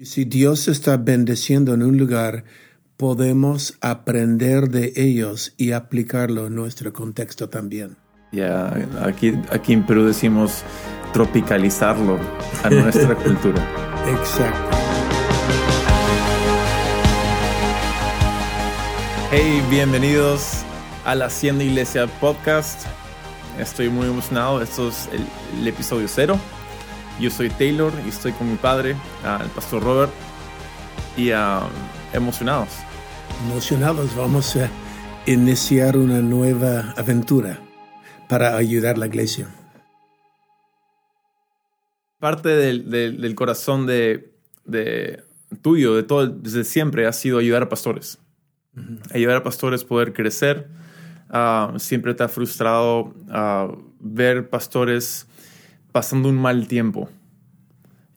Y si Dios está bendeciendo en un lugar, podemos aprender de ellos y aplicarlo en nuestro contexto también. Ya, aquí, aquí en Perú decimos tropicalizarlo a nuestra cultura. Exacto. Hey, bienvenidos a la Hacienda Iglesia Podcast. Estoy muy emocionado. Esto es el, el episodio cero. Yo soy Taylor y estoy con mi padre, el pastor Robert, y ah, emocionados. Emocionados, vamos a iniciar una nueva aventura para ayudar a la iglesia. Parte del, del- del corazón de, de tuyo, de todo, desde siempre, ha sido ayudar a pastores. Ayudar a pastores a poder crecer. Ah, siempre te ha frustrado ah, ver pastores pasando un mal tiempo.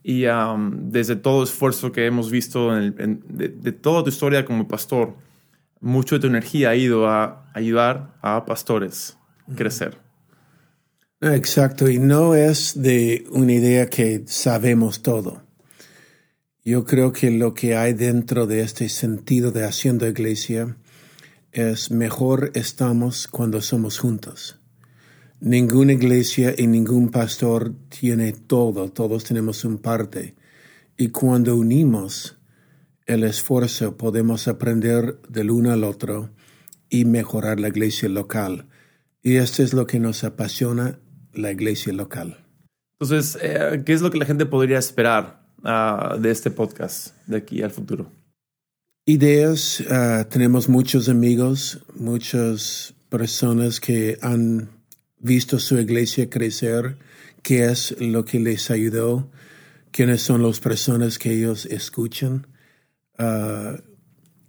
Y am, desde todo esfuerzo que hemos visto en el- en- de, de toda tu historia como pastor, mucho de tu energía ha ido a ayudar a pastores a crecer. Exacto, y no es de una idea que sabemos todo. Yo creo que lo que hay dentro de este sentido de haciendo iglesia es mejor estamos cuando somos juntos. Ninguna iglesia y ningún pastor tiene todo, todos tenemos un parte. Y cuando unimos el esfuerzo podemos aprender del uno al otro y mejorar la iglesia local. Y esto es lo que nos apasiona, la iglesia local. Entonces, eh, ¿qué es lo que la gente podría esperar ah, de este podcast de aquí al futuro? Ideas, ah, tenemos muchos amigos, muchas personas que han visto su iglesia crecer, qué es lo que les ayudó, quiénes son las personas que ellos escuchan. Ah,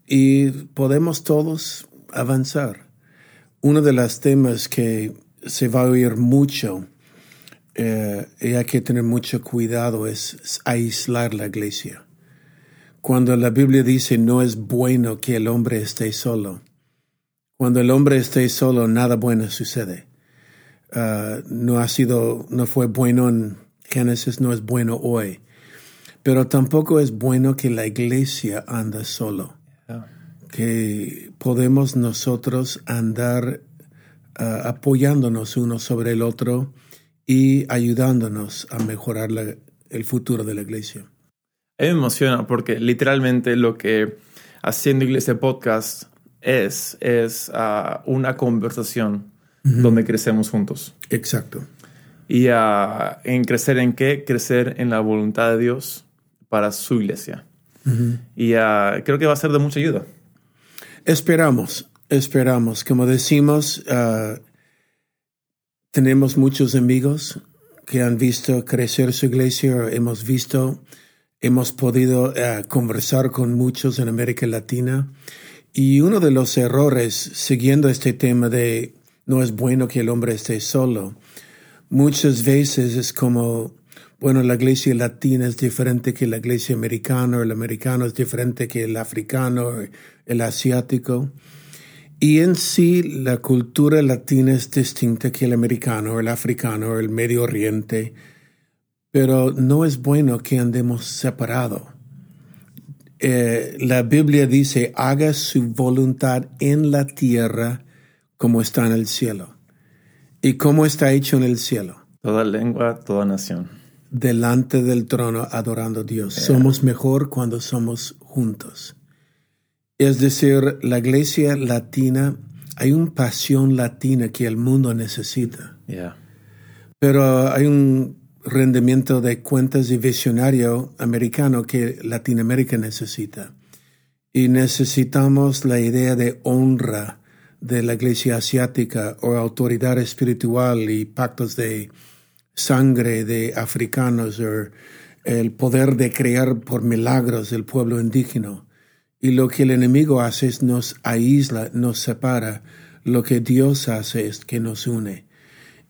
y podemos todos avanzar. Uno de los temas que se va a oír mucho eh, y hay que tener mucho cuidado es aislar la iglesia. Cuando la Biblia dice no es bueno que el hombre esté solo, cuando el hombre esté solo nada bueno sucede. Ah, no ha sido, no fue bueno en Génesis, no es bueno hoy. Pero tampoco es bueno que la iglesia anda solo que podemos nosotros andar ah, apoyándonos uno sobre el otro y ayudándonos a mejorar la- el futuro de la iglesia. A mí me emociona porque literalmente lo que Haciendo Iglesia Podcast es, es ah, una conversación donde crecemos juntos. Exacto. ¿Y ah, en crecer en qué? Crecer en la voluntad de Dios para su iglesia. Y ah, creo que va a ser de mucha ayuda. Esperamos, esperamos. Como decimos, ah, tenemos muchos amigos que han visto crecer su iglesia, hemos visto, hemos podido conversar con muchos en América Latina. Y uno de los errores, siguiendo este tema de no es bueno que el hombre esté solo, muchas veces es como, bueno, la iglesia latina es diferente que la iglesia americana, el americano es diferente que el africano, el asiático. Y en sí la cultura latina es distinta que el americano, el africano, el Medio Oriente, pero no es bueno que andemos separados. Eh, la Biblia dice, haga su voluntad en la tierra como está en el cielo. ¿Y cómo está hecho en el cielo? Toda lengua, toda nación. delante del trono adorando a Dios. Somos mejor cuando somos juntos. Es decir, la iglesia latina, hay una pasión latina que el mundo necesita, Yeah. pero hay un rendimiento de cuentas y visionario americano que Latinoamérica necesita. Y necesitamos la idea de honra de la iglesia asiática o autoridad espiritual y pactos de sangre de africanos o el poder de crear por milagros el pueblo indígena. Y lo que el enemigo hace es nos aísla, nos separa. Lo que Dios hace es que nos une.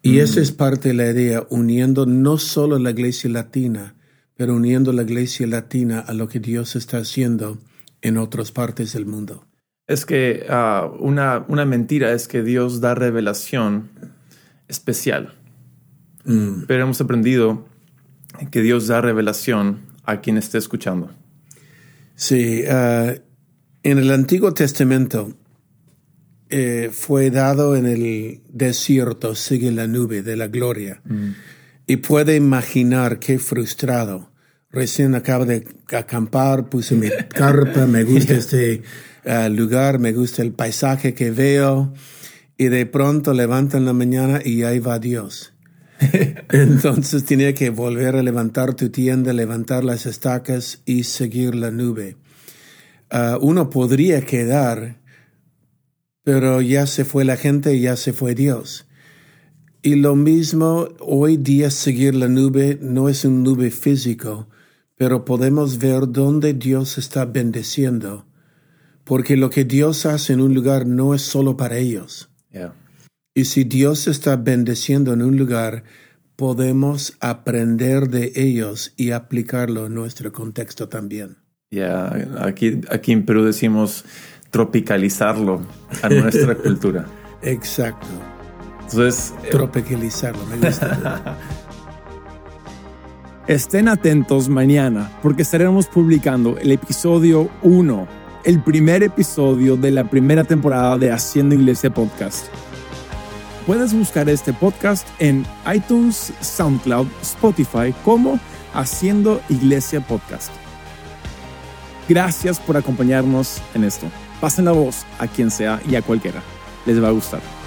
Y esa es parte de la idea, uniendo no solo la iglesia latina, pero uniendo la iglesia latina a lo que Dios está haciendo en otras partes del mundo. Es que ah, una, una mentira es que Dios da revelación especial. Pero hemos aprendido que Dios da revelación a quien esté escuchando. Sí, uh, en el Antiguo Testamento eh, fue dado en el desierto, sigue la nube de la gloria. Mm. Y puede imaginar qué frustrado. Recién acabo de acampar, puse mi carpa, me gusta este uh, lugar, me gusta el paisaje que veo. Y de pronto levanta en la mañana y ahí va Dios. Entonces tenía que volver a levantar tu tienda, levantar las estacas y seguir la nube. Uh, uno podría quedar, pero ya se fue la gente y ya se fue Dios. Y lo mismo, hoy día seguir la nube no es un nube físico, pero podemos ver dónde Dios está bendeciendo, porque lo que Dios hace en un lugar no es solo para ellos. Y si Dios está bendeciendo en un lugar, podemos aprender de ellos y aplicarlo en nuestro contexto también. Ya, aquí, aquí en Perú decimos tropicalizarlo a nuestra cultura. Exacto. Entonces, eh, me gusta. Estén atentos mañana porque estaremos publicando el episodio 1, el primer episodio de la primera temporada de Haciendo Iglesia Podcast. Puedes buscar este podcast en iTunes, SoundCloud, Spotify como Haciendo Iglesia Podcast. Gracias por acompañarnos en esto. Pasen la voz a quien sea y a cualquiera. Les va a gustar.